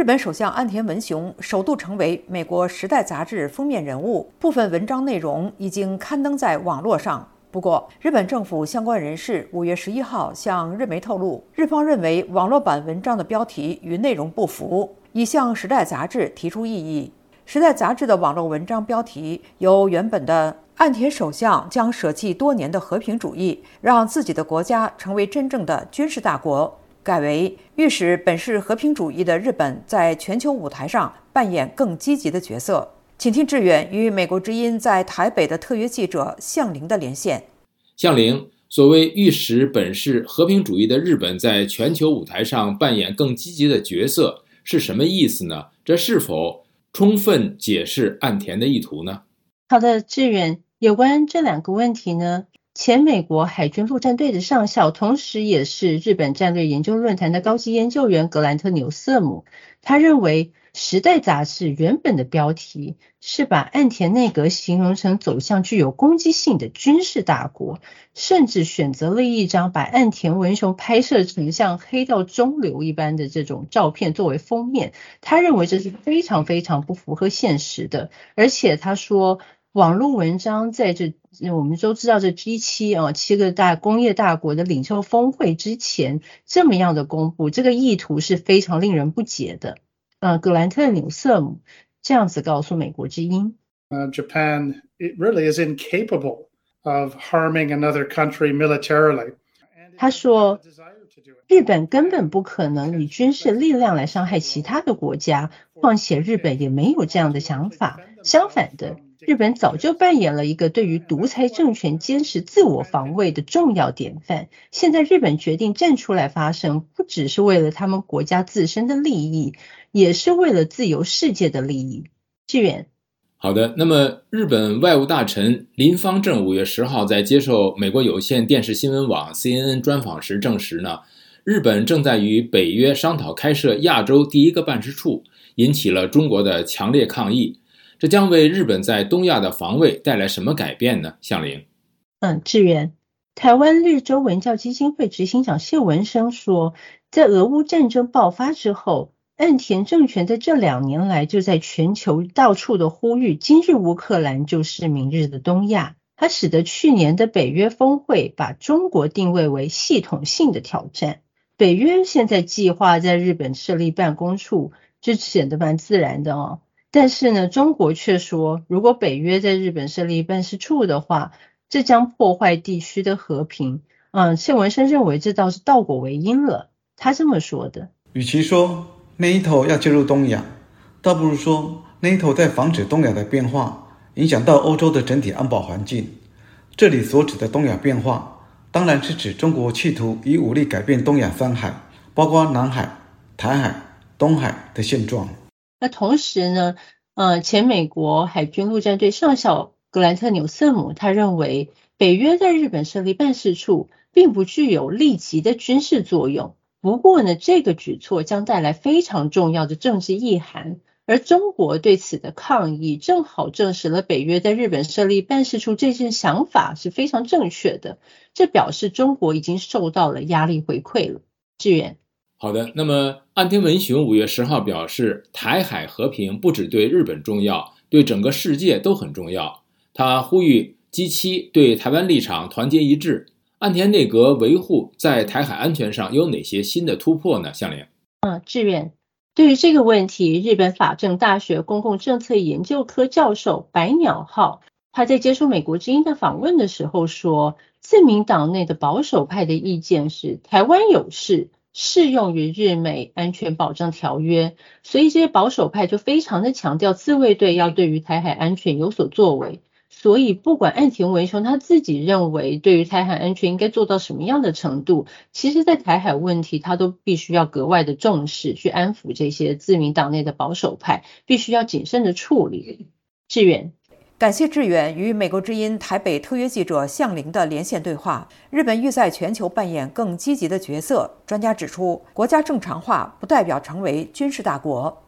日本首相岸田文雄首度成为美国《时代》杂志封面人物，部分文章内容已经刊登在网络上。不过，日本政府相关人士五月十一号向日媒透露，日方认为网络版文章的标题与内容不符，已向《时代》杂志提出异议。《时代》杂志的网络文章标题由原本的“岸田首相将舍弃多年的和平主义，让自己的国家成为真正的军事大国”，改为“欲使本是和平主义的日本在全球舞台上扮演更积极的角色”。请听志远与美国之音在台北的特约记者向玲的连线。向玲，所谓欲使本是和平主义的日本在全球舞台上扮演更积极的角色是什么意思呢？这是否充分解释岸田的意图呢？好的，志远，有关这两个问题呢，前美国海军陆战队的上校，同时也是日本战略研究论坛的高级研究员格兰特纽瑟姆，他认为。《时代》杂志原本的标题是把岸田内阁形容成走向具有攻击性的军事大国，甚至选择了一张把岸田文雄拍摄成像黑道中流一般的这种照片作为封面。他认为这是非常非常不符合现实的，而且他说，网络文章在这我们都知道这 G 七啊七个大工业大国的领袖峰会之前这么样的公布，这个意图是非常令人不解的。呃，格兰特纽瑟姆这样子告诉美国之音。Uh, Japan it really is incapable of harming another country militarily. 他说，日本根本不可能以军事力量来伤害其他的国家，况且日本也没有这样的想法。相反的。日本早就扮演了一个对于独裁政权坚持自我防卫的重要典范。现在日本决定站出来发声，不只是为了他们国家自身的利益，也是为了自由世界的利益。志远，好的。那么，日本外务大臣林方正五月十号在接受美国有线电视新闻网 CNN 专访时证实呢，日本正在与北约商讨开设亚洲第一个办事处，引起了中国的强烈抗议。这将为日本在东亚的防卫带来什么改变呢？向林，嗯，志远，台湾绿洲文教基金会执行长谢文生说，在俄乌战争爆发之后，岸田政权在这两年来就在全球到处的呼吁，今日乌克兰就是明日的东亚。它使得去年的北约峰会把中国定位为系统性的挑战。北约现在计划在日本设立办公处，这显得蛮自然的哦。但是呢，中国却说，如果北约在日本设立办事处的话，这将破坏地区的和平。嗯，谢文生认为这倒是倒果为因了。他这么说的：，与其说 NATO 要介入东亚，倒不如说 NATO 在防止东亚的变化影响到欧洲的整体安保环境。这里所指的东亚变化，当然是指中国企图以武力改变东亚三海，包括南海、台海、东海的现状。那同时呢，呃，前美国海军陆战队上校格兰特纽瑟姆他认为，北约在日本设立办事处并不具有立即的军事作用。不过呢，这个举措将带来非常重要的政治意涵。而中国对此的抗议，正好证实了北约在日本设立办事处这件想法是非常正确的。这表示中国已经受到了压力回馈了。志远。好的，那么岸田文雄五月十号表示，台海和平不只对日本重要，对整个世界都很重要。他呼吁 G7 对台湾立场团结一致。岸田内阁维护在台海安全上有哪些新的突破呢？向林，嗯，志远，对于这个问题，日本法政大学公共政策研究科教授白鸟浩他在接受美国之音的访问的时候说，自民党内的保守派的意见是台湾有事。适用于日美安全保障条约，所以这些保守派就非常的强调自卫队要对于台海安全有所作为。所以不管岸田文雄他自己认为对于台海安全应该做到什么样的程度，其实，在台海问题他都必须要格外的重视，去安抚这些自民党内的保守派，必须要谨慎的处理。志远。感谢志远与美国之音台北特约记者向凌的连线对话。日本欲在全球扮演更积极的角色。专家指出，国家正常化不代表成为军事大国。